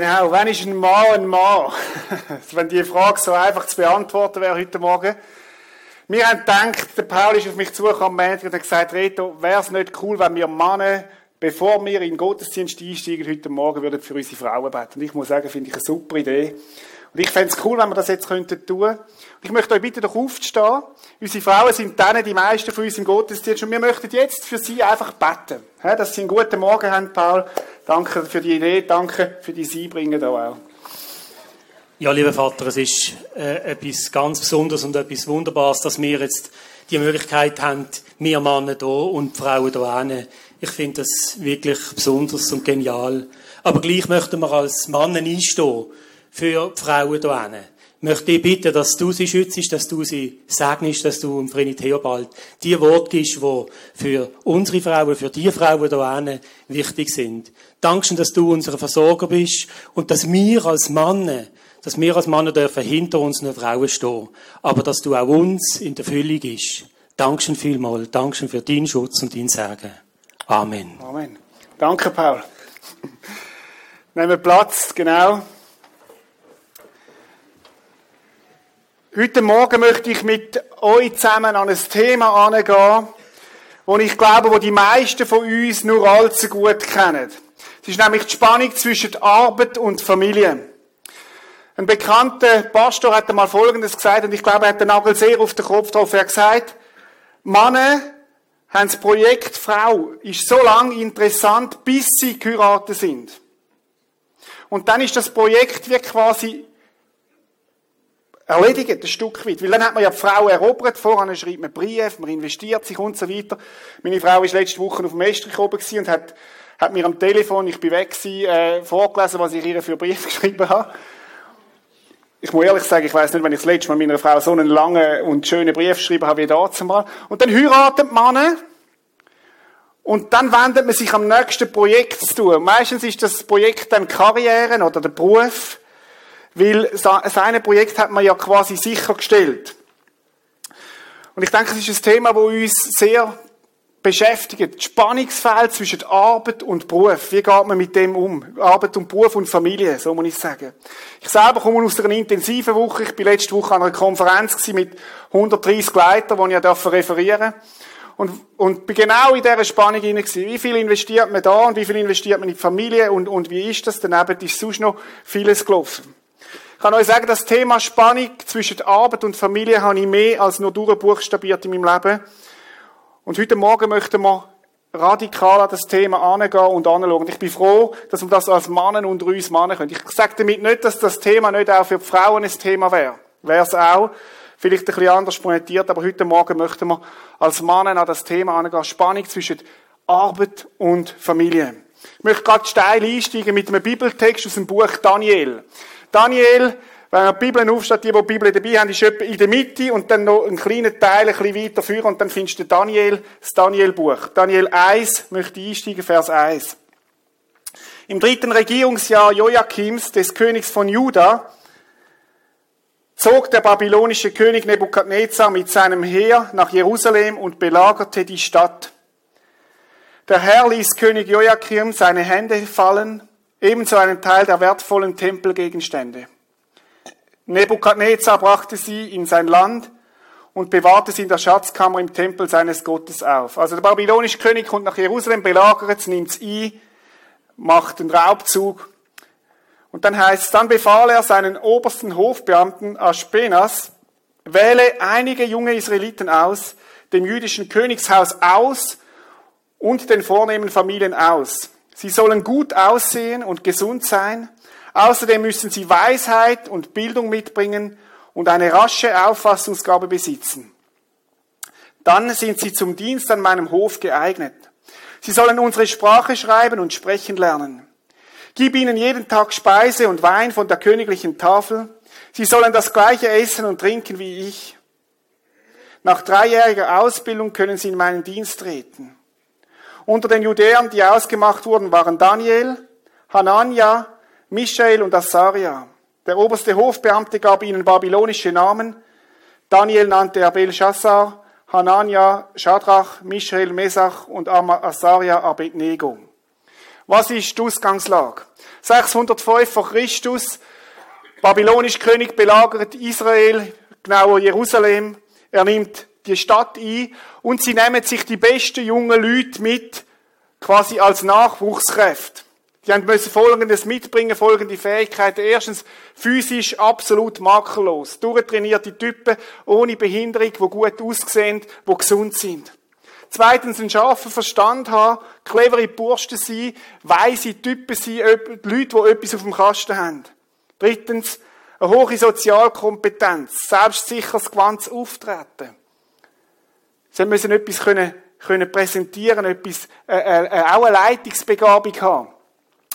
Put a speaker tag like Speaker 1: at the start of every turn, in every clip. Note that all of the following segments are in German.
Speaker 1: Genau, wann ist ein Mann ein Mann? Wenn die Frage so einfach zu beantworten wäre heute Morgen. Wir haben gedacht, der Paul ist auf mich zugekommen und hat gesagt, Reto, wäre es nicht cool, wenn wir Männer, bevor wir in den Gottesdienst einsteigen, heute Morgen würden für unsere Frauen beten. Und ich muss sagen, finde ich eine super Idee. Und ich fände es cool, wenn wir das jetzt könnten tun. Und ich möchte euch bitten, doch aufzustehen. Unsere Frauen sind dann die meisten von uns im Gottesdienst und wir möchten jetzt für sie einfach beten. Dass sie einen guten Morgen haben, Paul. Danke für die Idee, danke für die Sie bringen auch.
Speaker 2: Ja, lieber Vater, es ist äh, etwas ganz Besonderes und etwas Wunderbares, dass wir jetzt die Möglichkeit haben, wir Männer hier und die Frauen hier. Ich finde das wirklich besonders und genial. Aber gleich möchten wir als Männer einstehen für die Frauen hier möchte ich bitten, dass du sie schützt, dass du sie segnest, dass du im Vreni Theobald die Worte gibst, die für unsere Frauen, für die Frauen hier wichtig sind. Dankeschön, dass du unser Versorger bist und dass wir als Männer, dass wir als Männer dürfen hinter unseren Frauen stehen, aber dass du auch uns in der Fülle gibst. Dankeschön vielmal. Dankeschön für deinen Schutz und dein Segen. Amen.
Speaker 1: Amen. Danke, Paul. Nehmen wir Platz, genau. Heute Morgen möchte ich mit euch zusammen an ein Thema angehen, wo ich glaube, wo die meisten von uns nur allzu gut kennen. Es ist nämlich die Spannung zwischen Arbeit und Familie. Ein bekannter Pastor hat einmal Folgendes gesagt, und ich glaube, er hat den Nagel sehr auf den Kopf drauf. Er hat gesagt, Männer haben das Projekt Frau, ist so lang interessant, bis sie geheiratet sind. Und dann ist das Projekt wie quasi erledigt, ein Stück weit. Weil dann hat man ja die Frau erobert, vorher schreibt man Brief, man investiert sich und so weiter. Meine Frau war letzte Woche auf dem Estrich oben und hat, hat mir am Telefon, ich bin weg gewesen, äh, vorgelesen, was ich ihr für Brief geschrieben habe. Ich muss ehrlich sagen, ich weiß nicht, wenn ich das letzte Mal meiner Frau so einen langen und schönen Brief geschrieben habe wie dazu. Und dann heiratet man und dann wendet man sich am nächsten Projekt zu. Meistens ist das Projekt dann Karriere oder der Beruf. Weil seine Projekt hat man ja quasi sichergestellt. Und ich denke, es ist ein Thema, das uns sehr beschäftigt. Das Spannungsfeld zwischen Arbeit und Beruf. Wie geht man mit dem um? Arbeit und Beruf und Familie, so muss ich sagen. Ich selber komme aus einer intensiven Woche. Ich bin letzte Woche an einer Konferenz mit 130 Leitern, die ich referieren durfte. Und, und bin genau in dieser Spannung hinein Wie viel investiert man da und wie viel investiert man in die Familie und, und wie ist das? Daneben ist sonst noch vieles gelaufen. Ich kann euch sagen, das Thema Spannung zwischen Arbeit und Familie habe ich mehr als nur durchbuchstabiert in meinem Leben. Und heute Morgen möchten wir radikal an das Thema angehen und anschauen. Ich bin froh, dass wir das als Mannen unter uns machen können. Ich sage damit nicht, dass das Thema nicht auch für die Frauen ein Thema wäre. Wäre es auch. Vielleicht ein bisschen anders pointiert, aber heute Morgen möchten wir als Mannen an das Thema angehen. Spannung zwischen Arbeit und Familie. Ich möchte gerade steil einsteigen mit einem Bibeltext aus dem Buch Daniel. Daniel, wenn man die Bibel aufsteht, die, die die Bibel dabei haben, ist in der Mitte und dann noch einen kleinen Teil ein bisschen weiter führen und dann findest du Daniel, das Daniel-Buch. Daniel 1 möchte einsteigen, Vers 1. Im dritten Regierungsjahr Joachims, des Königs von Juda, zog der babylonische König Nebukadnezar mit seinem Heer nach Jerusalem und belagerte die Stadt. Der Herr ließ König Joachim seine Hände fallen ebenso einen Teil der wertvollen Tempelgegenstände. Nebukadnezar brachte sie in sein Land und bewahrte sie in der Schatzkammer im Tempel seines Gottes auf. Also der babylonische König kommt nach Jerusalem, belagert es, nimmt es ein, macht einen Raubzug. Und dann heißt es, dann befahl er seinen obersten Hofbeamten Aspenas, wähle einige junge Israeliten aus, dem jüdischen Königshaus aus und den vornehmen Familien aus. Sie sollen gut aussehen und gesund sein. Außerdem müssen sie Weisheit und Bildung mitbringen und eine rasche Auffassungsgabe besitzen. Dann sind sie zum Dienst an meinem Hof geeignet. Sie sollen unsere Sprache schreiben und sprechen lernen. Gib ihnen jeden Tag Speise und Wein von der königlichen Tafel. Sie sollen das gleiche essen und trinken wie ich. Nach dreijähriger Ausbildung können sie in meinen Dienst treten. Unter den Judäern, die ausgemacht wurden, waren Daniel, Hanania, Michael und Asaria. Der oberste Hofbeamte gab ihnen babylonische Namen. Daniel nannte er Belshazzar, Hanania, Shadrach, Michael, Mesach und Asaria Abednego. Was ist die Ausgangslage? 605 vor Christus, babylonisch König belagert Israel, genauer Jerusalem. Er nimmt die Stadt ein und sie nehmen sich die besten jungen Leute mit, quasi als Nachwuchskräfte. Haben müssen Folgendes mitbringen, folgende Fähigkeiten. Erstens, physisch absolut makellos. Durchtrainierte Typen, ohne Behinderung, die gut aussehen, die gesund sind. Zweitens, einen scharfen Verstand haben, clevere Burschen sein, weise Typen sein, Leute, die etwas auf dem Kasten haben. Drittens, eine hohe Sozialkompetenz, selbstsicheres, gewandtes Auftreten. Sie müssen etwas können, können präsentieren, etwas, äh, äh, auch eine Leitungsbegabung haben.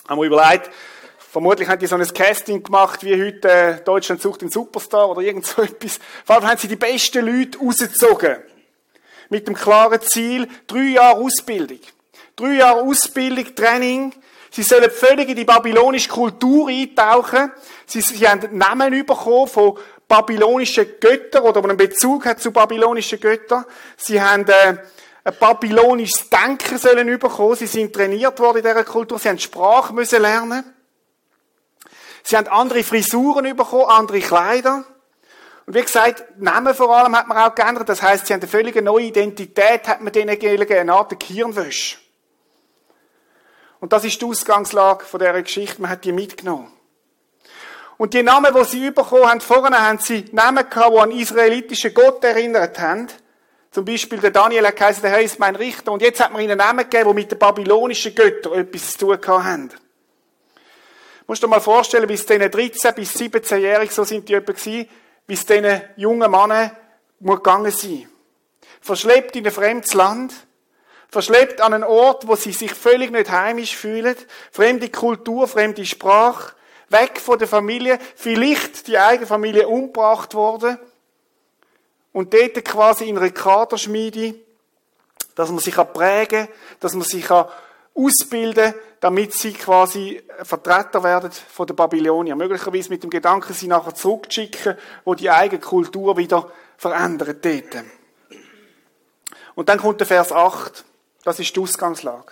Speaker 1: Haben wir überlegt, vermutlich haben die so ein Casting gemacht, wie heute äh, Deutschland sucht den Superstar oder irgend so etwas. Vor allem haben sie die besten Leute rausgezogen. Mit dem klaren Ziel, drei Jahre Ausbildung. Drei Jahre Ausbildung, Training. Sie sollen völlig in die babylonische Kultur eintauchen. Sie, sie haben Namen bekommen von babylonischen Göttern oder einen Bezug hat zu babylonischen Göttern. Sie haben äh, ein babylonisches Denken sollen bekommen. Sie sind trainiert worden in dieser Kultur. Sie haben Sprache müssen lernen. Sie haben andere Frisuren bekommen, andere Kleider. Und wie gesagt, Namen vor allem hat man auch geändert. Das heißt, sie haben eine völlig neue Identität, hat man denen gegeben, eine Art Kirnwäsche. Und das ist die Ausgangslage von dieser Geschichte. Man hat die mitgenommen. Und die Namen, die sie bekommen haben, vorne haben sie Namen gehabt, die an israelitischen Gott erinnert haben. Zum Beispiel der Daniel hat geheißen, der Herr ist mein Richter. Und jetzt hat man ihnen Namen gegeben, die mit den babylonischen Göttern etwas zu tun haben. Du musst dir mal vorstellen, bis diesen 13- bis 17-Jährigen, so sind die etwa gewesen, wie es diesen jungen Männern gegangen sein. Verschleppt in ein fremdes Land, verschleppt an einen Ort, wo sie sich völlig nicht heimisch fühlen, fremde Kultur, fremde Sprache, weg von der Familie, vielleicht die eigene Familie umgebracht worden und dort quasi in einer Kaderschmiede, dass man sich prägen kann, dass man sich ausbilden kann, damit sie quasi Vertreter werden von der Babylonier. Möglicherweise mit dem Gedanken, sie nachher zurückzuschicken, wo die eigene Kultur wieder verändert dort. Und dann kommt der Vers 8. Das ist die Ausgangslage.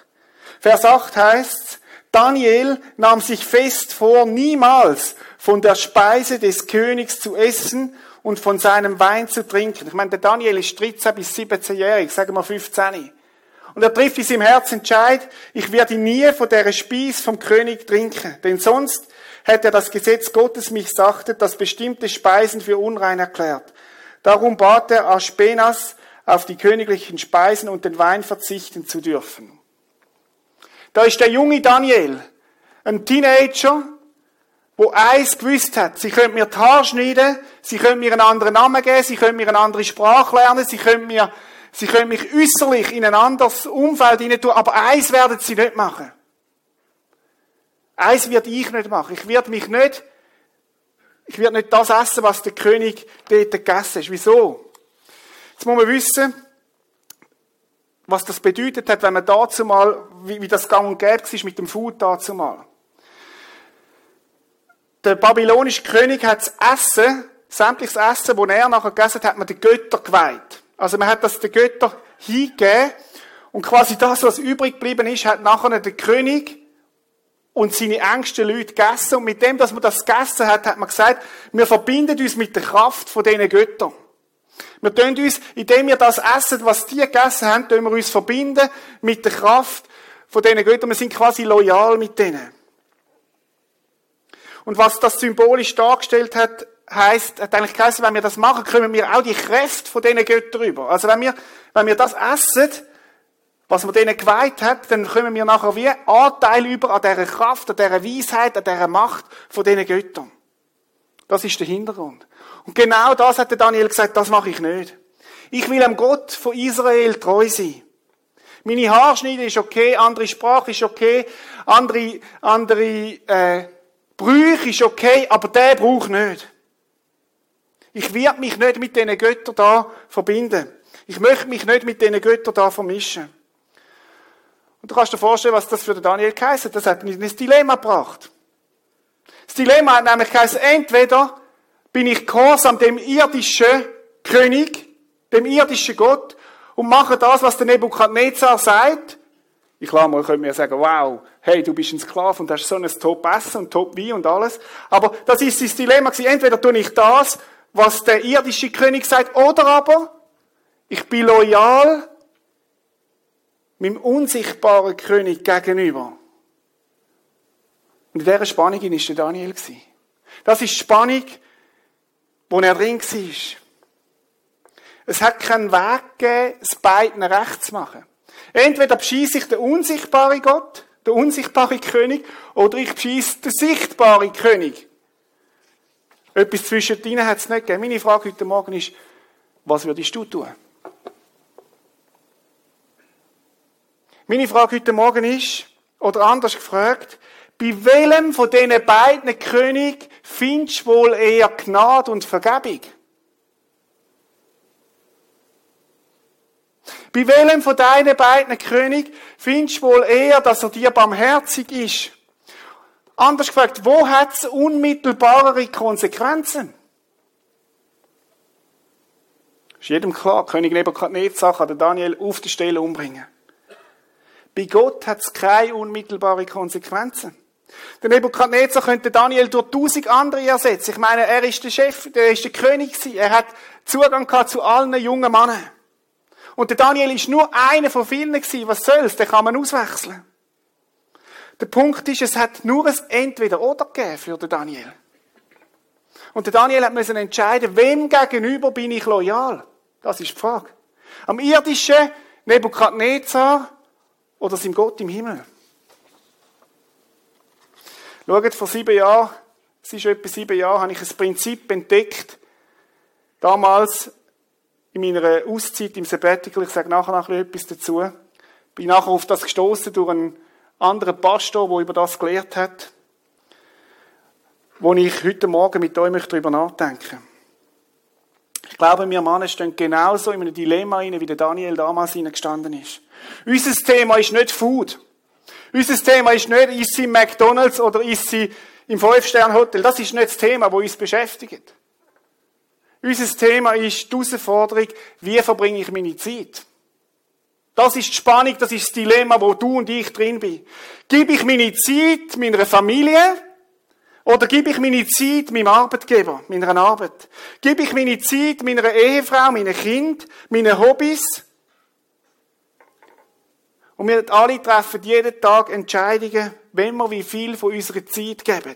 Speaker 1: Vers 8 heißt, Daniel nahm sich fest vor, niemals von der Speise des Königs zu essen und von seinem Wein zu trinken. Ich meine, der Daniel ist 13 bis 17-jährig, sagen wir 15. Und er trifft in seinem Herz Entscheid, ich werde nie von der Spieß vom König trinken, denn sonst hätte das Gesetz Gottes mich sagte, dass bestimmte Speisen für unrein erklärt. Darum bat er Aspenas, auf die königlichen Speisen und den Wein verzichten zu dürfen. Da ist der junge Daniel, ein Teenager, wo eins gewusst hat, sie können mir die Haare schneiden, sie können mir einen anderen Namen geben, sie können mir eine andere Sprache lernen, sie können mir Sie können mich äußerlich in ein anderes Umfeld hinein tun, aber eins werden sie nicht machen. Eins werde ich nicht machen. Ich werde mich nicht, ich werde nicht das essen, was der König dort gegessen hat. Wieso? Jetzt muss man wissen, was das bedeutet hat, wenn man dazu mal, wie, wie das gang und gäbe war mit dem Food dazu mal. Der babylonische König hat das Essen, sämtliches Essen, das er nachher gegessen hat, hat man den Göttern geweiht. Also man hat das den Göttern hingegeben und quasi das, was übrig geblieben ist, hat nachher der König und seine engsten Leute gegessen. Und mit dem, dass man das gegessen hat, hat man gesagt, wir verbinden uns mit der Kraft von diesen Göttern. Wir tun uns, indem wir das essen, was die gegessen haben, tun wir uns verbinden mit der Kraft von diesen Göttern. Wir sind quasi loyal mit denen. Und was das symbolisch dargestellt hat, heißt, hat eigentlich geheißen, wenn wir das machen, kommen wir auch die Kräfte von diesen Göttern rüber. Also wenn wir, wenn wir das essen, was man denen geweiht hat, dann kommen wir nachher wie Anteil über an dieser Kraft, an dieser Weisheit, an dieser Macht von diesen Göttern. Das ist der Hintergrund. Und genau das hat der Daniel gesagt, das mache ich nicht. Ich will am Gott von Israel treu sein. Meine Haarschneide ist okay, andere Sprache ist okay, andere, andere äh, Brüche ist okay, aber der braucht nicht. Ich werde mich nicht mit diesen Göttern da verbinden. Ich möchte mich nicht mit diesen Göttern da vermischen. Und du kannst dir vorstellen, was das für den Daniel hat. Das hat ihn in ein Dilemma gebracht. Das Dilemma hat nämlich geheißen, entweder bin ich gehorsam dem irdischen König, dem irdischen Gott, und mache das, was der Nebukadnezar sagt. Ich klar, man könnte mir sagen, wow, hey, du bist ein Sklave und hast so ein Top-Essen und Top-Wein und alles. Aber das ist das Dilemma gewesen. Entweder tue ich das, was der irdische König sagt, oder aber ich bin loyal meinem unsichtbaren König gegenüber. Und in dieser Spannung war der Daniel. Das ist die Spannung, wo er drin war. Es hat keinen Weg gegeben, es beiden recht zu machen. Entweder beschieße ich den unsichtbaren Gott, den unsichtbaren König, oder ich beschieße den sichtbaren König. Etwas zwischen ihnen hat es nicht gegeben. Meine Frage heute Morgen ist, was würdest du tun? Meine Frage heute Morgen ist, oder anders gefragt, bei welchem von diesen beiden König findest du wohl eher Gnade und Vergebung? Bei welchem von deinen beiden König findest du wohl eher, dass er dir barmherzig ist? Anders gefragt, wo hat es unmittelbarere Konsequenzen? Ist jedem klar, König Nebuchadnezzar kann den Daniel auf der Stelle umbringen. Bei Gott hat es keine unmittelbare Konsequenzen. Der Nebuchadnezzar könnte Daniel durch tausend andere ersetzen. Ich meine, er ist der Chef, er ist der König gewesen. Er hat Zugang zu allen jungen Männern. Und der Daniel ist nur einer von vielen gewesen. Was soll's? Den kann man auswechseln. Der Punkt ist, es hat nur ein Entweder-Oder gegeben für den Daniel. Und der Daniel hat müssen entscheiden, wem gegenüber bin ich loyal? Das ist die Frage. Am irdischen Nebukadnezar oder seinem Gott im Himmel? Schaut, vor sieben Jahren, es ist etwa sieben Jahre, habe ich ein Prinzip entdeckt. Damals in meiner Auszeit im Sabbatical, ich sage nachher noch etwas dazu, bin nachher auf das gestoßen durch einen anderen Pastor, der über das gelehrt hat, wo ich heute Morgen mit euch darüber nachdenken Ich glaube, wir Männer stehen genauso in einem Dilemma rein, wie der Daniel damals gestanden ist. Unser Thema ist nicht Food. Unser Thema ist nicht, ist sie McDonalds oder ist sie im Fünf-Stern-Hotel. Das ist nicht das Thema, das uns beschäftigt. Unser Thema ist die Herausforderung, wie verbringe ich meine Zeit? Das ist die Spannung, das ist das Dilemma, wo du und ich drin bin. Gebe ich meine Zeit meiner Familie oder gebe ich meine Zeit meinem Arbeitgeber, meiner Arbeit? Gebe ich meine Zeit meiner Ehefrau, meinem Kind, meinen Hobbys? Und wir alle treffen jeden Tag Entscheidungen, wenn wir wie viel von unserer Zeit geben.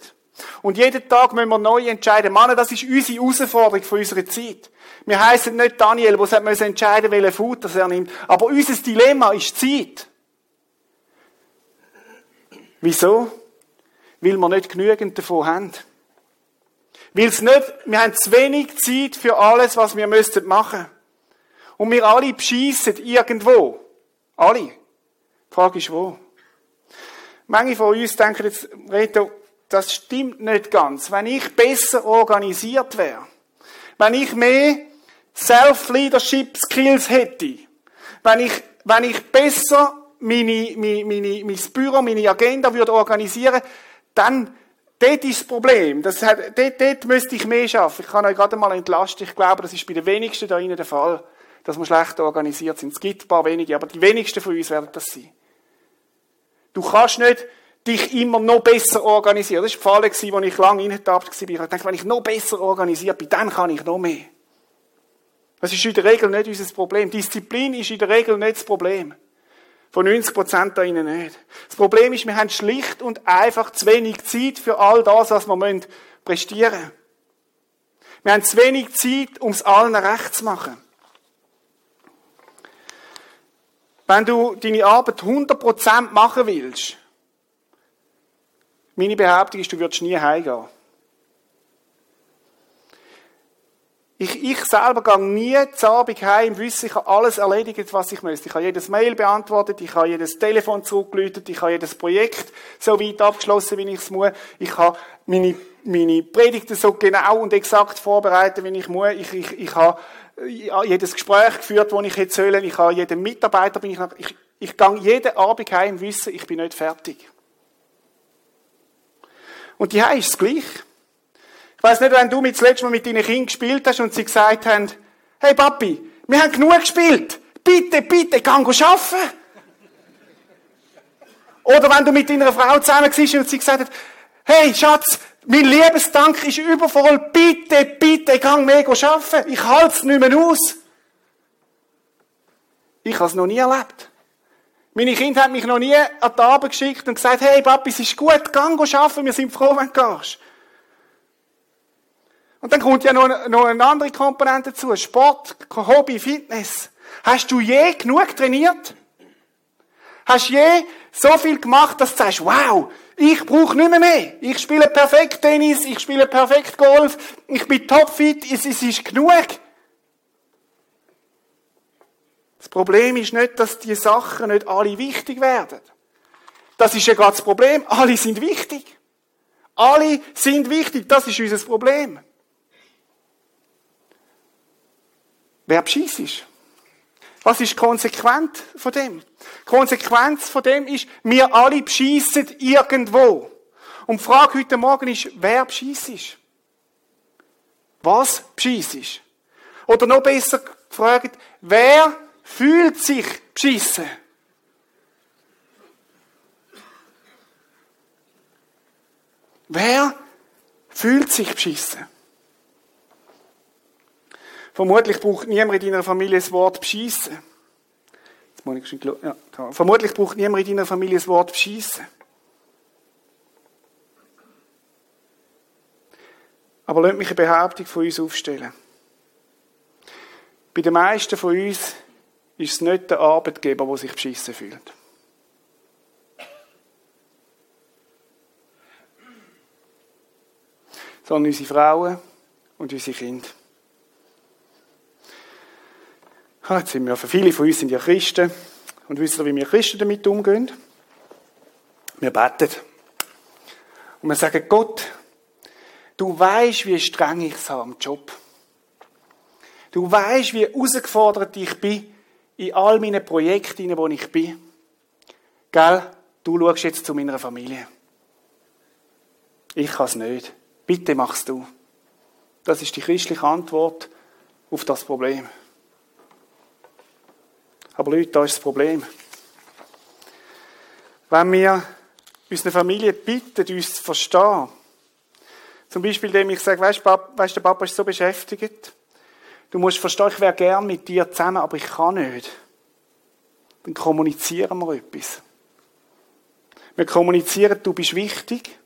Speaker 1: Und jeden Tag müssen wir neu entscheiden. Mann, das ist unsere Herausforderung für unsere Zeit. Wir heißen nicht Daniel, der muss entscheiden, welchen Futter er nimmt. Aber unser Dilemma ist Zeit. Wieso? Weil wir nicht genügend davon haben. Weil es nicht, wir haben zu wenig Zeit für alles, was wir müssten machen. Und wir alle beschiessen irgendwo. Alle. Die Frage ist wo. Manche von uns denken jetzt, Reto, das stimmt nicht ganz. Wenn ich besser organisiert wäre, wenn ich mehr Self-Leadership Skills hätte, wenn ich, wenn ich besser meine, meine, meine, mein Büro, meine Agenda würde organisieren, dann, dort ist das Problem. Das hat, dort, dort müsste ich mehr schaffen. Ich kann euch gerade mal entlasten. Ich glaube, das ist bei den wenigsten da innen der Fall, dass wir schlecht organisiert sind. Es gibt ein paar wenige, aber die wenigsten von uns werden das sein. Du kannst nicht dich immer noch besser organisieren. Das war die Falle, wo ich lange reingetappt war. Ich dachte, wenn ich noch besser organisiert bin, dann kann ich noch mehr. Das ist in der Regel nicht unser Problem. Disziplin ist in der Regel nicht das Problem. Von 90 Prozent da innen nicht. Das Problem ist, wir haben schlicht und einfach zu wenig Zeit für all das, was wir prestieren müssen. Wir haben zu wenig Zeit, um es allen recht zu machen. Wenn du deine Arbeit 100% machen willst, meine Behauptung ist, du würdest nie heimgehen. Ich, ich selber gehe nie zu Abend heim im Wissen, ich habe alles erledigt, was ich möchte. Ich habe jedes Mail beantwortet, ich habe jedes Telefon zurückgelötet, ich habe jedes Projekt so weit abgeschlossen, wie ich es muss. Ich habe meine, meine Predigten so genau und exakt vorbereitet, wie ich muss. Ich, ich, ich habe jedes Gespräch geführt, das ich hätte sollen. Ich habe jeden Mitarbeiter, bin ich, noch, ich, ich gehe jeden Abend heim im Wissen, ich bin nicht fertig. Und die ist es gleich. Ich weiß nicht, wenn du mit letzte Mal mit deinen Kindern gespielt hast und sie gesagt haben, hey Papi, wir haben genug gespielt. Bitte, bitte, geh arbeiten. Oder wenn du mit deiner Frau zusammen bist und sie gesagt hat, hey Schatz, mein Liebesdank ist übervoll, bitte, bitte, gang mega arbeiten. Ich halte es nicht mehr aus. Ich habe es noch nie erlebt. Meine Kinder haben mich noch nie an die Abend geschickt und gesagt, hey Papi, es ist gut, gang arbeiten, wir sind froh, wenn du gehst. Und dann kommt ja noch, noch eine andere Komponente dazu. Sport, Hobby, Fitness. Hast du je genug trainiert? Hast du je so viel gemacht, dass du sagst, wow, ich brauche nicht mehr mehr. Ich spiele perfekt Tennis, ich spiele perfekt Golf, ich bin topfit, es, es ist genug. Das Problem ist nicht, dass die Sachen nicht alle wichtig werden. Das ist ja gerade das Problem. Alle sind wichtig. Alle sind wichtig. Das ist unser Problem. Wer beschiss ist. Was ist konsequent von dem? Konsequenz von dem ist, wir alle beschissen irgendwo. Und die Frage heute Morgen ist, wer beschiss ist? Was beschiss ist? Oder noch besser gefragt, wer fühlt sich beschissen? Wer fühlt sich beschissen? Vermutlich braucht niemand in deiner Familie das Wort beschissen. Ja, Vermutlich braucht niemand in deiner Familie das Wort beschissen. Aber lasst mich eine Behauptung von uns aufstellen. Bei den meisten von uns ist es nicht der Arbeitgeber, der sich beschissen fühlt. Sondern unsere Frauen und unsere Kinder. Ah, jetzt sind wir, viele von uns sind ja Christen und wissen, wie wir Christen damit umgehen. Wir beten. Und wir sagen, Gott, du weißt, wie streng ich es habe am Job. Du weißt, wie herausgefordert ich bin in all meinen Projekten, denen ich bin. Gell, du schaust jetzt zu meiner Familie. Ich kann es nicht. Bitte machst du. Das ist die christliche Antwort auf das Problem. Aber Leute, da ist das Problem. Wenn wir unsere Familie bitten, uns zu verstehen, zum Beispiel, indem ich sage, weißt, weißt der Papa ist so beschäftigt, du musst verstehen, ich wäre gern mit dir zusammen, aber ich kann nicht. Dann kommunizieren wir etwas. Wir kommunizieren, du bist wichtig,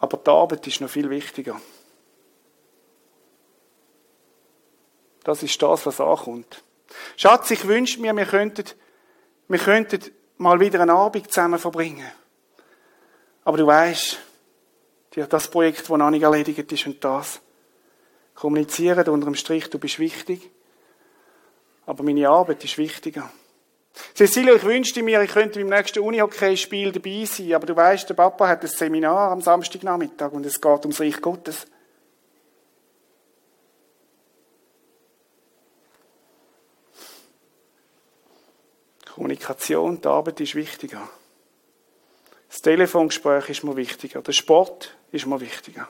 Speaker 1: aber die Arbeit ist noch viel wichtiger. Das ist das, was ankommt. Schatz, ich wünsche mir, wir könnten, wir könnten mal wieder einen Abend zusammen verbringen. Aber du weißt, das Projekt, das noch nicht erledigt ist und das. Kommunizieren unter dem Strich, du bist wichtig. Aber meine Arbeit ist wichtiger. Cecilia, ich wünschte mir, ich könnte beim nächsten Unihockey-Spiel dabei sein, aber du weißt, der Papa hat ein Seminar am Samstagnachmittag und es geht ums Reich Gottes. Kommunikation, die Arbeit ist wichtiger. Das Telefongespräch ist mir wichtiger. Der Sport ist mir wichtiger.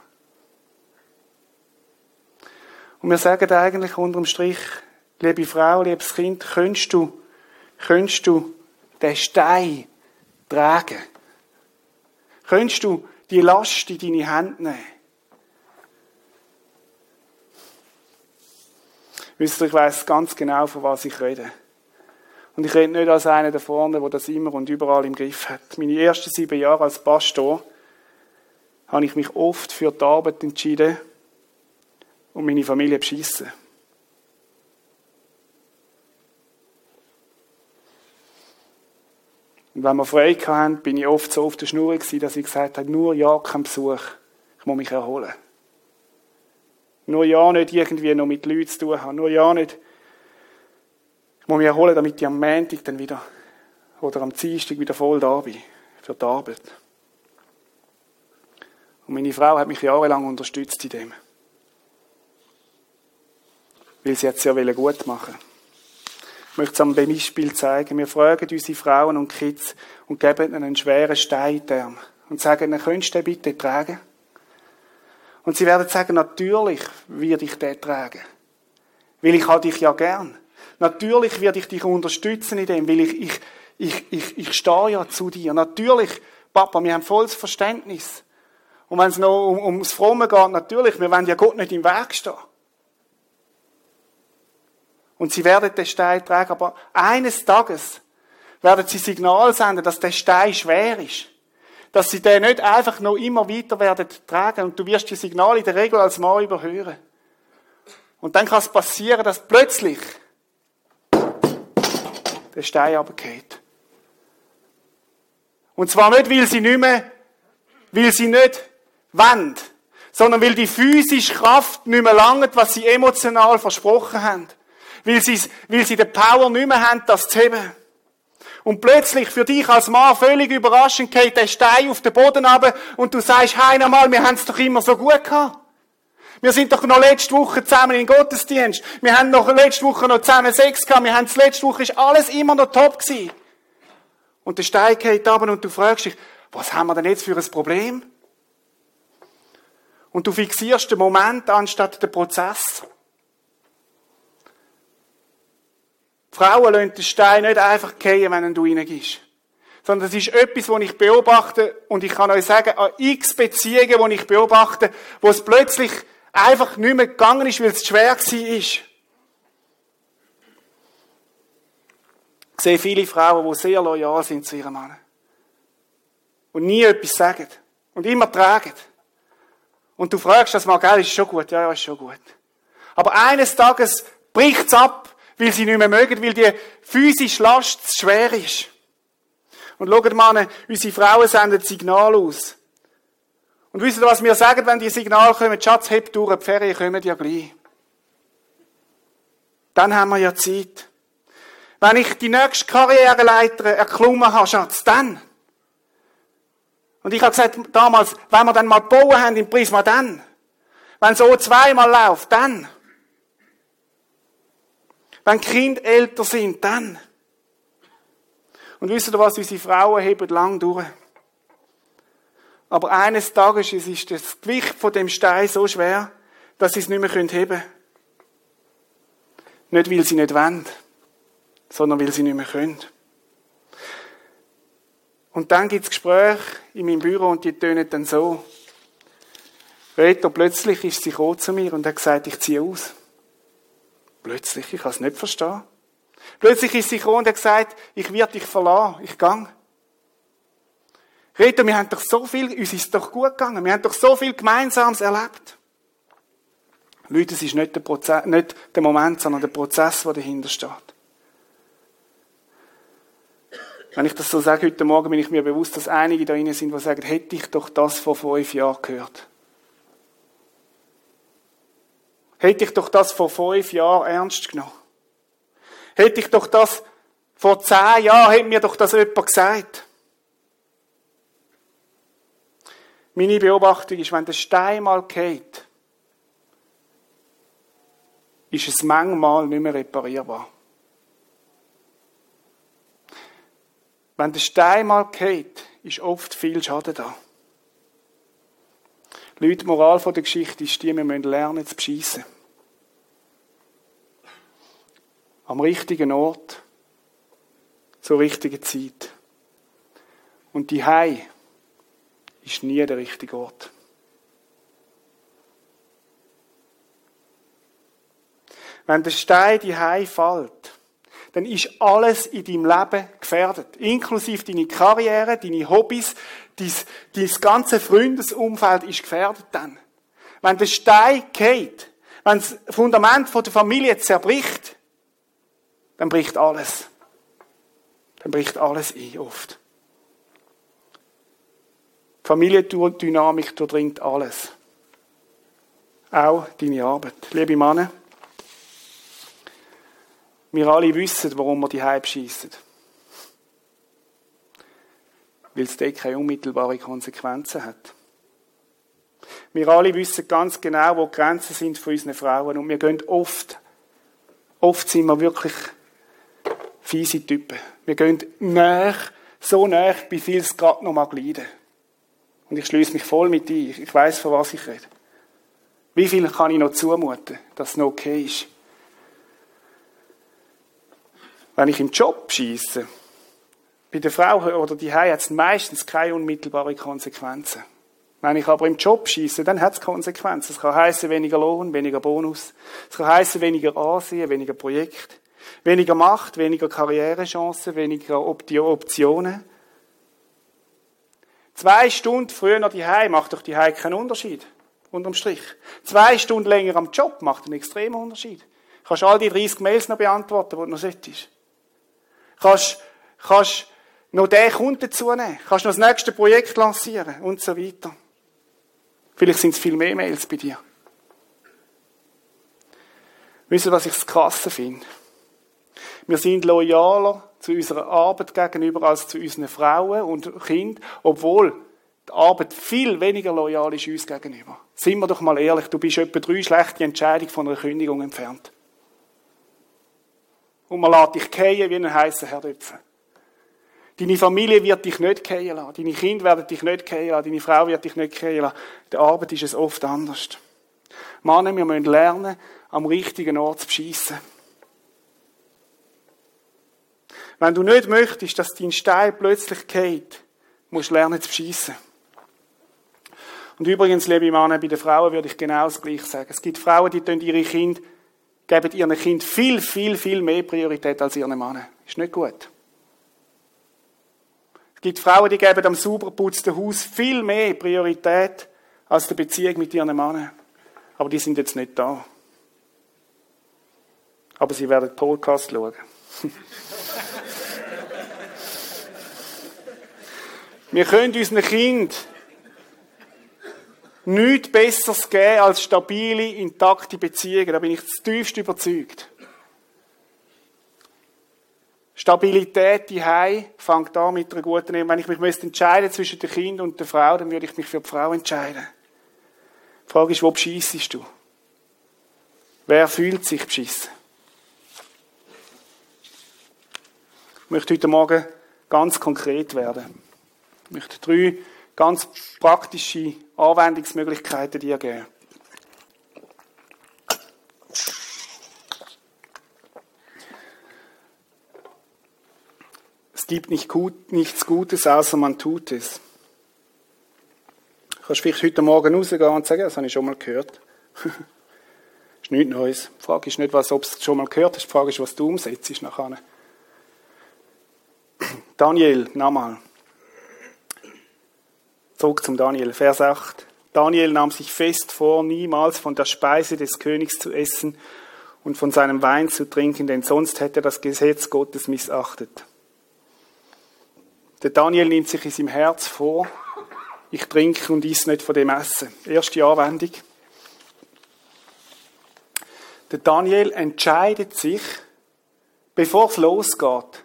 Speaker 1: Und wir sagen eigentlich unterm Strich, liebe Frau, liebes Kind, könntest du, könntest du den Stein tragen? Könntest du die Last in deine Hände nehmen? Wisst ihr, ich weiß ganz genau, von was ich rede. Und ich rede nicht als einer da vorne, der das immer und überall im Griff hat. Meine ersten sieben Jahre als Pastor habe ich mich oft für die Arbeit entschieden und meine Familie beschissen. Und wenn wir frei hatten, bin ich oft so auf der Schnur dass ich gesagt habe, nur ja kein Besuch. Ich muss mich erholen. Nur ja nicht irgendwie noch mit Leuten zu tun haben. Nur ja nicht ich muss mich erholen, damit ich am Montag dann wieder oder am Dienstag wieder voll da bin für die Arbeit. Und meine Frau hat mich jahrelang unterstützt in dem. Weil sie es ja gut machen Ich möchte es am Beispiel zeigen. Wir fragen unsere Frauen und Kids und geben ihnen einen schweren Stein in und sagen ihnen, könntest du den bitte tragen? Und sie werden sagen, natürlich werde ich den tragen. Weil ich habe dich ja gern. Natürlich werde ich dich unterstützen in dem, weil ich, ich ich, ich, ich stehe ja zu dir. Natürlich, Papa, wir haben volles Verständnis. Und wenn es noch um, ums Fromme geht, natürlich, wir wollen ja Gott nicht im Weg stehen. Und sie werden den Stein tragen, aber eines Tages werden sie Signal senden, dass der Stein schwer ist. Dass sie den nicht einfach noch immer weiter werden tragen. Und du wirst die Signale in der Regel als Mann überhören. Und dann kann es passieren, dass plötzlich der Stein runtergeht. Und zwar nicht, weil sie nicht mehr, weil sie nicht wollen, sondern weil die physische Kraft nicht mehr langt, was sie emotional versprochen haben. Weil sie, weil sie die Power nicht mehr haben, das zu heben. Und plötzlich für dich als Mann völlig überraschend geht der Stein auf den Boden runter und du sagst, hey, nochmal, wir haben es doch immer so gut gehabt. Wir sind doch noch letzte Woche zusammen in Gottesdienst. Wir haben noch letzte Woche noch zusammen Sex gehabt. Wir haben es letzte Woche ist alles immer noch top gewesen. Und der Stein geht runter und du fragst dich, was haben wir denn jetzt für ein Problem? Und du fixierst den Moment anstatt den Prozess. Frauen lassen den Stein nicht einfach fallen, wenn du reingehst. Sondern das ist etwas, was ich beobachte, und ich kann euch sagen, an x Beziehungen, die ich beobachte, wo es plötzlich einfach nicht mehr gegangen ist, weil es schwer war. Ich sehe viele Frauen, die sehr loyal sind zu ihrem Mann. Und nie etwas sagen. Und immer tragen. Und du fragst das mal, gell, ist schon gut? Ja, ja, ist schon gut. Aber eines Tages bricht es ab, weil sie nicht mehr mögen, weil die physische Last zu schwer ist. Und schaut mal, unsere Frauen senden Signal aus. Und wisst ihr, was wir sagen, wenn die Signale kommen? Schatz, heb durch, die Ferien kommen ja gleich. Dann haben wir ja Zeit. Wenn ich die nächste Karriereleiter erklommen habe, Schatz, dann. Und ich habe gesagt, damals, wenn wir dann mal bauen haben im Prisma, dann. Wenn so zweimal läuft, dann. Wenn Kinder älter sind, dann. Und wisst ihr was? Unsere Frauen heben lang durch. Aber eines Tages ist das Gewicht von dem Stein so schwer, dass sie es nicht mehr heben können. Nicht, weil sie nicht wollen, sondern weil sie nicht mehr können. Und dann gibt es Gespräche in meinem Büro und die tönen dann so. Reto, plötzlich ist sie gekommen zu mir und hat gesagt, ich ziehe aus. Plötzlich, ich kann es nicht verstehen. Plötzlich ist sie gekommen und hat gesagt, ich werde dich verlassen, ich gang. Reto, wir haben doch so viel, uns ist doch gut gegangen, wir haben doch so viel Gemeinsames erlebt. Leute, es ist nicht der, Prozess, nicht der Moment, sondern der Prozess, der dahinter steht. Wenn ich das so sage heute Morgen, bin ich mir bewusst, dass einige da drinnen sind, die sagen, hätte ich doch das vor fünf Jahren gehört. Hätte ich doch das vor fünf Jahren ernst genommen. Hätte ich doch das vor zehn Jahren, hätte mir doch das jemand gesagt. Meine Beobachtung ist, wenn der Stein mal geht, ist es manchmal nicht mehr reparierbar. Wenn der Stein mal geht, ist oft viel Schaden da. Leute, die Moral der Geschichte ist die, wir müssen lernen zu beschissen. Am richtigen Ort, zur richtigen Zeit. Und die Hei ist nie der richtige Ort. Wenn der Stein die Hei fällt, dann ist alles in deinem Leben gefährdet. Inklusive deine Karriere, deine Hobbys, dein, dein ganze Freundesumfeld ist gefährdet dann. Wenn der Stein geht, wenn das Fundament der Familie zerbricht, dann bricht alles. Dann bricht alles ein, oft. Familiendynamik durchdringt alles. Auch deine Arbeit. Liebe Männer, wir alle wissen, warum wir die Hype schießen. Weil es dort keine unmittelbaren Konsequenzen hat. Wir alle wissen ganz genau, wo die Grenzen sind von unseren Frauen. Und wir gehen oft, oft sind wir wirklich fiese Typen. Wir gehen näher, so näher, wie viel es gerade noch mal gleiten. Und ich schließe mich voll mit dir. Ich weiß, von was ich rede. Wie viel kann ich noch zumuten, dass es noch okay ist? Wenn ich im Job schieße, Bei der Frau oder die hat es meistens keine unmittelbaren Konsequenzen. Wenn ich aber im Job schieße, dann hat es Konsequenzen. Es kann heißen weniger Lohn, weniger Bonus. Es kann heißen weniger Ansehen, weniger Projekt, weniger Macht, weniger Karrierechancen, weniger Optionen. Zwei Stunden früher noch die macht doch die keinen Unterschied. Unterm Strich. Zwei Stunden länger am Job macht einen extremen Unterschied. Kannst all die 30 Mails noch beantworten, die du noch solltest. Kannst, kannst noch den Kunden dazu nehmen. Kannst noch das nächste Projekt lancieren und so weiter. Vielleicht sind es viel mehr Mails bei dir. Wisst ihr, was ich das Krasse finde? Wir sind loyaler zu unserer Arbeit gegenüber als zu unseren Frauen und Kindern, obwohl die Arbeit viel weniger loyal ist uns gegenüber. Sind wir doch mal ehrlich, du bist etwa drei schlechte Entscheidungen von einer Kündigung entfernt. Und man lässt dich fallen wie ein heißer Herdöpfel. Deine Familie wird dich nicht fallen lassen. Deine Kinder werden dich nicht fallen lassen. Deine Frau wird dich nicht fallen lassen. In der Arbeit ist es oft anders. Männer, wir müssen lernen, am richtigen Ort zu beschissen. Wenn du nicht möchtest, dass dein Stein plötzlich geht, musst du lernen zu beschissen. Und übrigens, liebe Männer, bei den Frauen würde ich genau das Gleiche sagen. Es gibt Frauen, die ihre Kinder, geben ihren Kind viel, viel, viel mehr Priorität als ihren Männern. Ist nicht gut. Es gibt Frauen, die geben am sauber geputzten Haus viel mehr Priorität als der Beziehung mit ihren Männern. Aber die sind jetzt nicht da. Aber sie werden Podcast schauen. Wir können unseren Kind nichts Besseres geben als stabile, intakte Beziehungen. Da bin ich tiefst überzeugt. Stabilität die fängt an mit einer guten Ehe. Wenn ich mich müsste entscheiden zwischen dem Kind und der Frau, dann würde ich mich für die Frau entscheiden. Die Frage ist, wo beschissest du? Wer fühlt sich beschissen? Ich möchte heute Morgen ganz konkret werden. Ich möchte drei ganz praktische Anwendungsmöglichkeiten dir geben. Gibt nicht gut, nichts Gutes, außer man tut es. Du kannst vielleicht heute Morgen rausgehen und sagen, das habe ich schon mal gehört. das ist nichts Neues. Die Frage ist nicht, was, ob du es schon mal gehört hast, die Frage ist, was du umsetzt nachher. Daniel, nochmal. Zurück zum Daniel, Vers 8. Daniel nahm sich fest vor, niemals von der Speise des Königs zu essen und von seinem Wein zu trinken, denn sonst hätte er das Gesetz Gottes missachtet. Der Daniel nimmt sich in seinem Herz vor, ich trinke und esse nicht von dem Essen. Erste Anwendung. Der Daniel entscheidet sich, bevor es losgeht,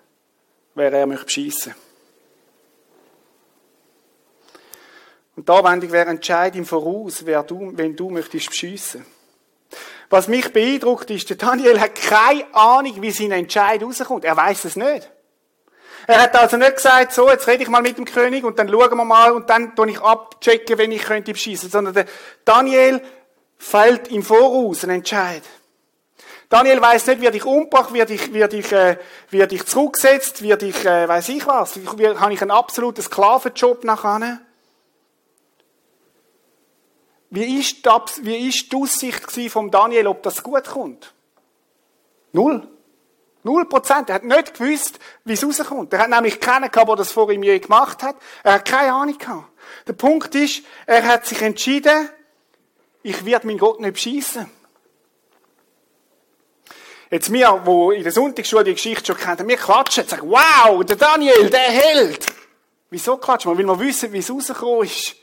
Speaker 1: wer er möchte beschissen. Und die Anwendung wäre, entscheid im Voraus, wer du, wenn du möchtest beschissen. Was mich beeindruckt ist, der Daniel hat keine Ahnung, wie sein Entscheid rauskommt. Er weiß es nicht. Er hat also nicht gesagt, so, jetzt rede ich mal mit dem König und dann schauen wir mal und dann tue ich abchecken, wenn ich könnte beschissen. Sondern der Daniel fällt im Voraus einen Entscheid. Daniel weiß nicht, wird ich umgebracht, wird ich, wird ich, äh, wird ich zurückgesetzt, wird ich, äh, weiß ich was, habe ich einen absoluten Sklavenjob nachher. Wie ist, die, wie ist die Aussicht von Daniel, ob das gut kommt? Null. Null Prozent. Er hat nicht gewusst, wie es rauskommt. Er hat nämlich keinen gehabt, der das vor ihm je gemacht hat. Er hat keine Ahnung gehabt. Der Punkt ist, er hat sich entschieden, ich werde meinen Gott nicht beschissen. Jetzt wir, wo in der Sonntagsschule die Geschichte schon kennen, wir klatschen und sagen, wow, der Daniel, der Held. Wieso klatschen wir? Weil wir wissen, wie es rausgekommen ist.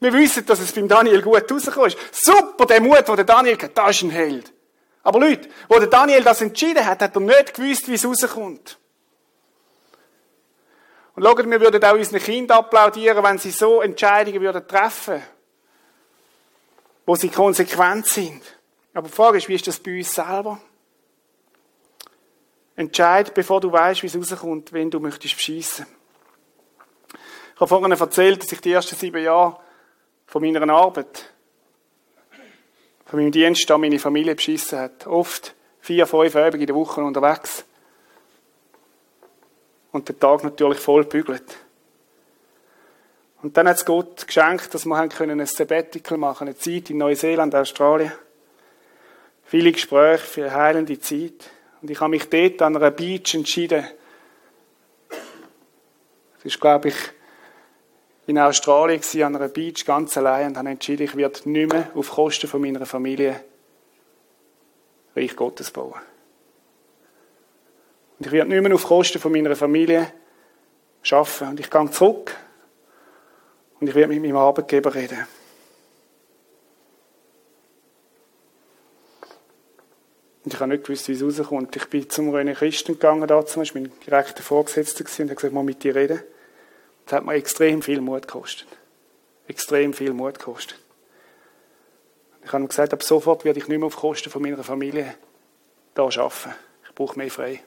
Speaker 1: Wir wissen, dass es beim Daniel gut rausgekommen ist. Super, der Mut, den der Daniel hat, das ist ein Held. Aber Leute, wo der Daniel das entschieden hat, hat er nicht gewusst, wie es rauskommt. Und schaut, wir würden auch unseren Kindern applaudieren, wenn sie so Entscheidungen würden treffen, wo sie konsequent sind. Aber die Frage ist, wie ist das bei uns selber? Entscheid, bevor du weißt, wie es rauskommt, wenn du möchtest beschissen. Ich habe vorhin erzählt, dass ich die ersten sieben Jahre von meiner Arbeit, von meinem Dienst an meine Familie beschissen hat. Oft vier, fünf Abende in der Woche unterwegs. und den Tag natürlich voll bügelt. Und dann hat es Gott geschenkt, dass wir ein Sabbatical machen, eine Zeit in Neuseeland, Australien. Viele Gespräche für eine heilende Zeit. Und ich habe mich dort an einer Beach entschieden. Das ist, glaube ich, in Australien an einer Beach ganz allein und habe entschieden, ich werde nicht mehr auf Kosten von meiner Familie Reich Gottes bauen. Und ich werde nicht mehr auf Kosten von meiner Familie arbeiten. Und ich gehe zurück und ich werde mit meinem Arbeitgeber reden. Und ich habe nicht gewusst, wie es rauskommt. Ich bin zum René Christen gegangen, dazu, war mein direkter Vorgesetzter und habe gesagt, ich muss mit dir reden. Das hat mir extrem viel Mut gekostet. Extrem viel Mut gekostet. Ich habe gesagt, ab sofort werde ich nicht mehr auf Kosten von meiner Familie da arbeiten. Ich brauche mehr frei.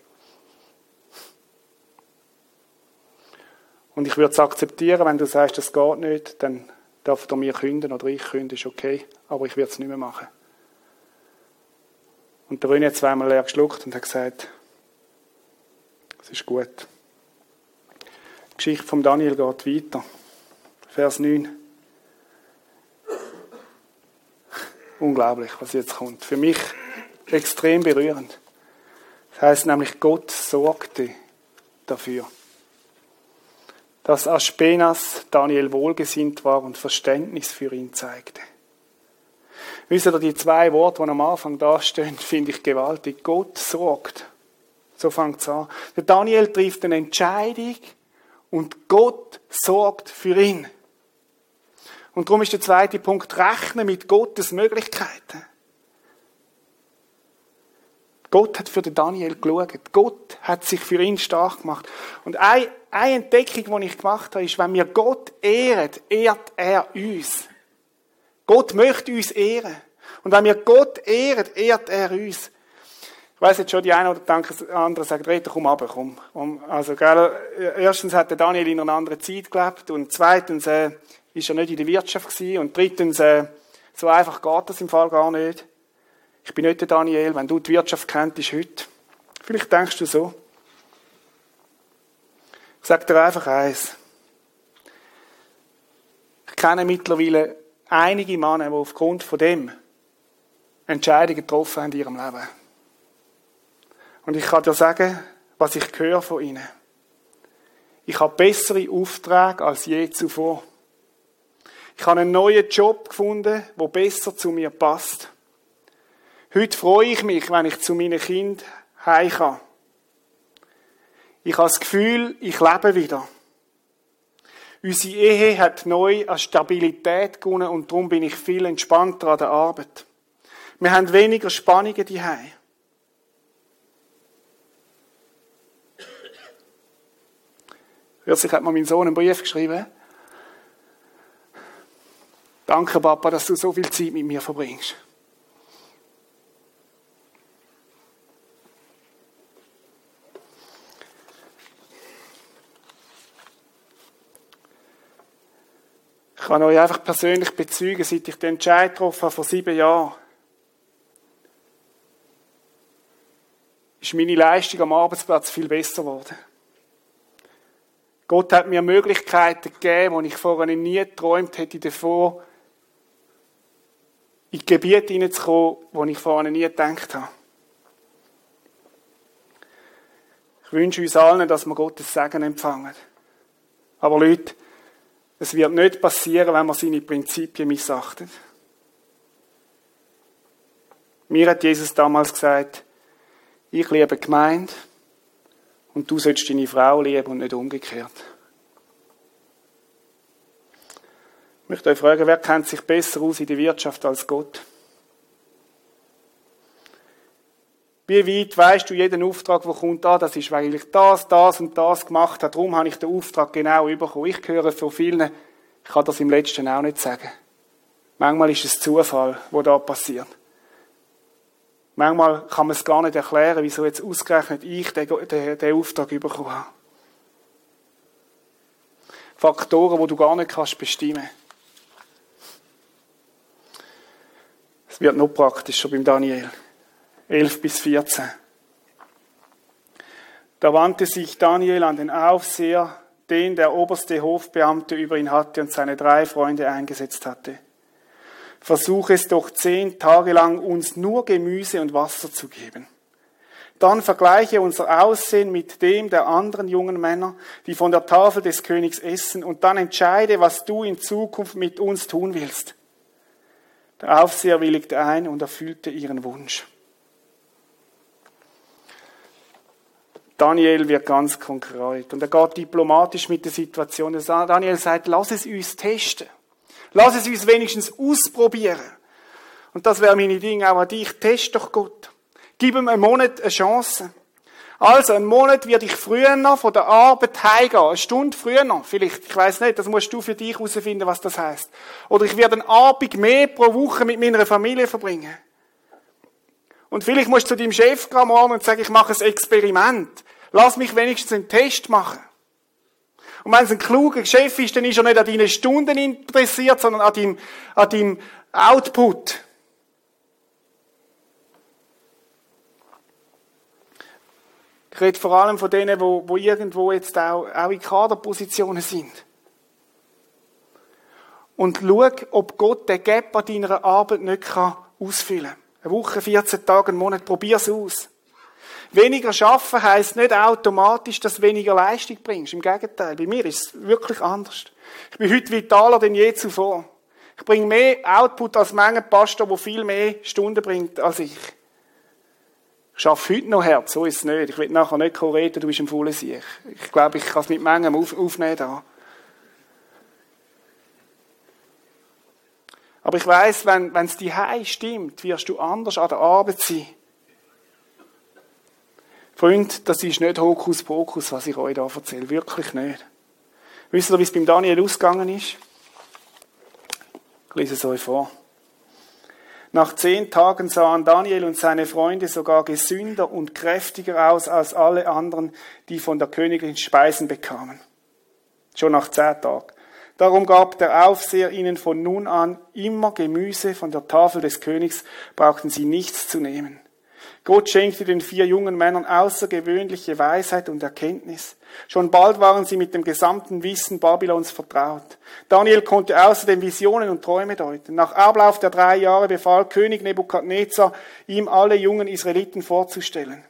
Speaker 1: Und ich würde es akzeptieren, wenn du sagst, das geht nicht, dann darf er mir künden oder ich künden, ist okay. Aber ich werde es nicht mehr machen. Und der René hat zweimal leer geschluckt und hat gesagt, es ist gut. Die Geschichte von Daniel geht weiter. Vers 9. Unglaublich, was jetzt kommt. Für mich extrem berührend. Das heißt nämlich, Gott sorgte dafür, dass Aspenas Daniel wohlgesinnt war und Verständnis für ihn zeigte. Wisst ihr, die zwei Worte, die am Anfang da stehen, finde ich gewaltig. Gott sorgt. So fängt es an. Der Daniel trifft eine Entscheidung und Gott sorgt für ihn. Und darum ist der zweite Punkt, rechnen mit Gottes Möglichkeiten. Gott hat für den Daniel geschaut. Gott hat sich für ihn stark gemacht. Und eine, eine Entdeckung, die ich gemacht habe, ist, wenn wir Gott ehren, ehrt er uns. Gott möchte uns ehren. Und wenn wir Gott ehren, ehrt er uns. Ich weiss jetzt schon, die eine oder andere sagt, Rita, komm runter, komm. Also, gell, erstens hat der Daniel in einer anderen Zeit gelebt und zweitens, äh, ist er nicht in der Wirtschaft gewesen und drittens, äh, so einfach geht das im Fall gar nicht. Ich bin nicht der Daniel, wenn du die Wirtschaft kenntest heute. Vielleicht denkst du so. Ich sage dir einfach eins. Ich kenne mittlerweile einige Männer, die aufgrund von dem Entscheidungen getroffen haben in ihrem Leben. Und ich kann dir sagen, was ich höre von ihnen. Ich habe bessere Aufträge als je zuvor. Ich habe einen neuen Job gefunden, der besser zu mir passt. Heute freue ich mich, wenn ich zu meinen Kindern heim kann. Ich habe das Gefühl, ich lebe wieder. Unsere Ehe hat neu an Stabilität gewonnen und darum bin ich viel entspannter an der Arbeit. Wir haben weniger Spannungen daheim. Kürzlich hat mir mein Sohn einen Brief geschrieben. Danke, Papa, dass du so viel Zeit mit mir verbringst. Ich kann euch einfach persönlich bezeugen, seit ich den Entscheid getroffen habe, vor sieben Jahren, ist meine Leistung am Arbeitsplatz viel besser geworden. Gott hat mir Möglichkeiten gegeben, die ich vorher nie geträumt hätte davon, in Gebiete hineinzukommen, wo ich vorher nie gedacht habe. Ich wünsche uns allen, dass wir Gottes Segen empfangen. Aber Leute, es wird nicht passieren, wenn man seine Prinzipien missachtet. Mir hat Jesus damals gesagt, ich liebe Gemeinde und du sollst deine Frau lieben und nicht umgekehrt. Ich möchte euch fragen, wer kennt sich besser aus in der Wirtschaft als Gott? Wie weit weißt du jeden Auftrag, der kommt, ah, das ist, weil ich das, das und das gemacht habe, darum habe ich den Auftrag genau bekommen. Ich höre von vielen, ich kann das im Letzten auch nicht sagen. Manchmal ist es Zufall, wo da passiert. Manchmal kann man es gar nicht erklären, wieso jetzt ausgerechnet ich den, den, den Auftrag bekommen habe. Faktoren, die du gar nicht kannst bestimmen. Es wird noch praktischer beim Daniel. 11 bis 14. Da wandte sich Daniel an den Aufseher, den der oberste Hofbeamte über ihn hatte und seine drei Freunde eingesetzt hatte. Versuch es doch zehn Tage lang, uns nur Gemüse und Wasser zu geben. Dann vergleiche unser Aussehen mit dem der anderen jungen Männer, die von der Tafel des Königs essen, und dann entscheide, was du in Zukunft mit uns tun willst. Der Aufseher willigte ein und erfüllte ihren Wunsch. Daniel wird ganz konkret und er geht diplomatisch mit der Situation. Daniel sagt, lass es uns testen. Lass es uns wenigstens ausprobieren. Und das wäre meine Dinge auch an dich. Test doch Gott. Gib ihm einen Monat eine Chance. Also, einen Monat werde ich früher noch von der Arbeit heimgehen. Eine Stunde früher noch. Vielleicht, ich weiß nicht, das musst du für dich herausfinden, was das heißt. Oder ich werde einen Abend mehr pro Woche mit meiner Familie verbringen. Und vielleicht musst du zu deinem Chef gehen morgen und sagen, ich mache ein Experiment. Lass mich wenigstens einen Test machen. Und wenn es ein kluger Chef ist, dann ist er nicht an deinen Stunden interessiert, sondern an deinem, an deinem Output. Ich rede vor allem von denen, wo, wo irgendwo jetzt auch, auch in Kaderpositionen sind. Und schau, ob Gott den Gap an deiner Arbeit nicht ausfüllen kann. Eine Woche, 14 Tage, einen Monat, probier es aus. Weniger schaffen heisst nicht automatisch, dass du weniger Leistung bringst. Im Gegenteil, bei mir ist es wirklich anders. Ich bin heute vitaler denn je zuvor. Ich bringe mehr Output als Menge Pastor, der viel mehr Stunden bringt als ich. Ich schaffe heute noch Herz, so ist es nicht. Ich will nachher nicht reden, du bist ein fauler Sieg. Ich glaube, ich kann es mit Mengen auf, aufnehmen da. Aber ich weiß, wenn es die stimmt, wirst du anders an der Arbeit sein. Freund, das ist nicht Hokuspokus, was ich euch da erzähle. Wirklich nicht. Wisst ihr, wie es beim Daniel ausgegangen ist? Ich lese es euch vor. Nach zehn Tagen sahen Daniel und seine Freunde sogar gesünder und kräftiger aus als alle anderen, die von der Königin Speisen bekamen. Schon nach zehn Tagen. Darum gab der Aufseher ihnen von nun an immer Gemüse von der Tafel des Königs, brauchten sie nichts zu nehmen. Gott schenkte den vier jungen Männern außergewöhnliche Weisheit und Erkenntnis. Schon bald waren sie mit dem gesamten Wissen Babylons vertraut. Daniel konnte außerdem Visionen und Träume deuten. Nach Ablauf der drei Jahre befahl König Nebukadnezar, ihm alle jungen Israeliten vorzustellen.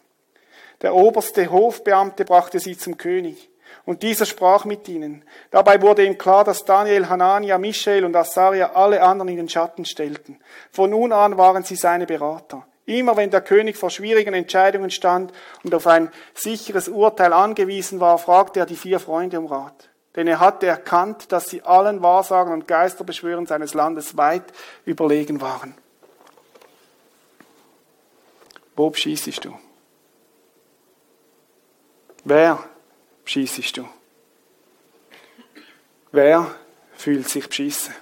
Speaker 1: Der oberste Hofbeamte brachte sie zum König. Und dieser sprach mit ihnen. Dabei wurde ihm klar, dass Daniel, Hanania, Michael und Asaria alle anderen in den Schatten stellten. Von nun an waren sie seine Berater. Immer wenn der König vor schwierigen Entscheidungen stand und auf ein sicheres Urteil angewiesen war, fragte er die vier Freunde um Rat. Denn er hatte erkannt, dass sie allen Wahrsagen und Geisterbeschwören seines Landes weit überlegen waren. Wo beschießest du? Wer beschießest du? Wer fühlt sich beschissen?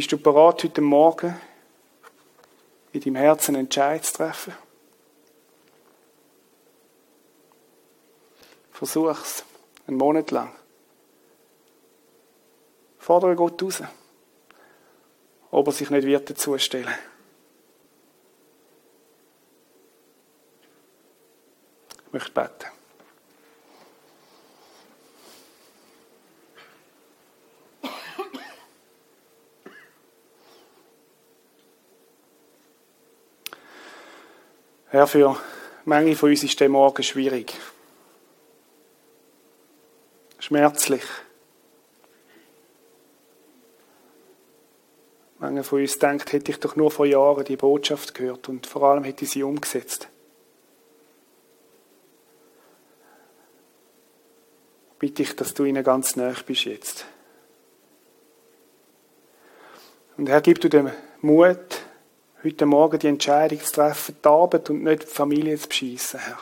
Speaker 1: Bist du bereit, heute Morgen in deinem Herzen einen Entscheid zu treffen? Versuch's. Einen Monat lang. Fordere Gott raus. Ob er sich nicht wird dazu stellen. Ich möchte beten. Herr, für manche von uns ist der Morgen schwierig. Schmerzlich. Manche von uns denkt, hätte ich doch nur vor Jahren die Botschaft gehört und vor allem hätte ich sie umgesetzt. Bitte ich, dass du ihnen ganz nahe bist jetzt. Und Herr, gib du dem Mut, heute Morgen die Entscheidung zu treffen, die Arbeit und nicht die Familie zu beschissen, Herr.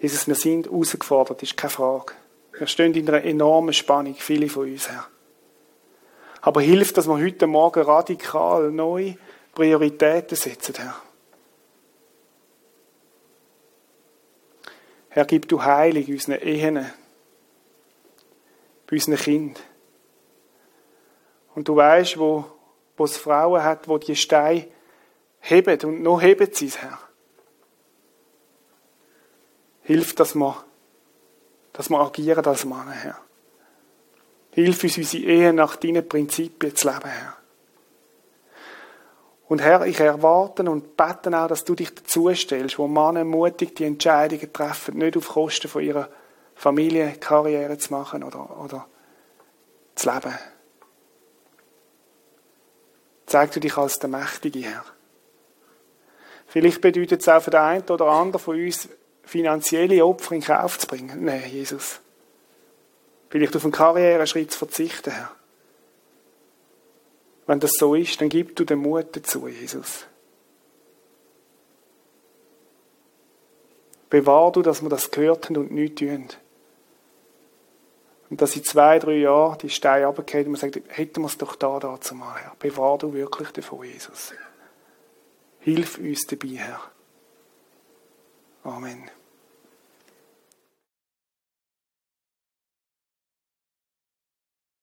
Speaker 1: Jesus, wir sind herausgefordert, ist keine Frage. Wir stehen in einer enormen Spannung, viele von uns, Herr. Aber hilft, dass wir heute Morgen radikal neue Prioritäten setzen, Herr. Herr, gib du Heilig unseren Ehen, unseren Kindern. Und du weißt, wo wo es Frauen hat, wo die Steine heben und noch heben sie es, Herr. Hilf, dass wir, dass wir agieren als Mann, Herr. Hilf uns, unsere Ehe nach deinen Prinzipien zu leben, Herr. Und Herr, ich erwarte und bete auch, dass du dich dazu stellst, wo Männer mutig die Entscheidungen treffen, nicht auf Kosten von ihrer Familie Karriere zu machen oder, oder zu leben. Zeig du dich als der mächtige Herr. Vielleicht bedeutet es auch für den einen oder anderen von uns, finanzielle Opfer in Kauf zu bringen. Nein, Jesus. Vielleicht auf einen Karriereschritt zu verzichten, Herr. Wenn das so ist, dann gib du den Mut dazu, Jesus. Bewahr du, dass wir das gehört haben und nichts tun. Und dass in zwei, drei Jahren die Steine runtergehen und man sagt, hätten wir es doch da, da zumal, Herr. Bewahr du wirklich davon, Jesus. Hilf uns dabei, Herr. Amen.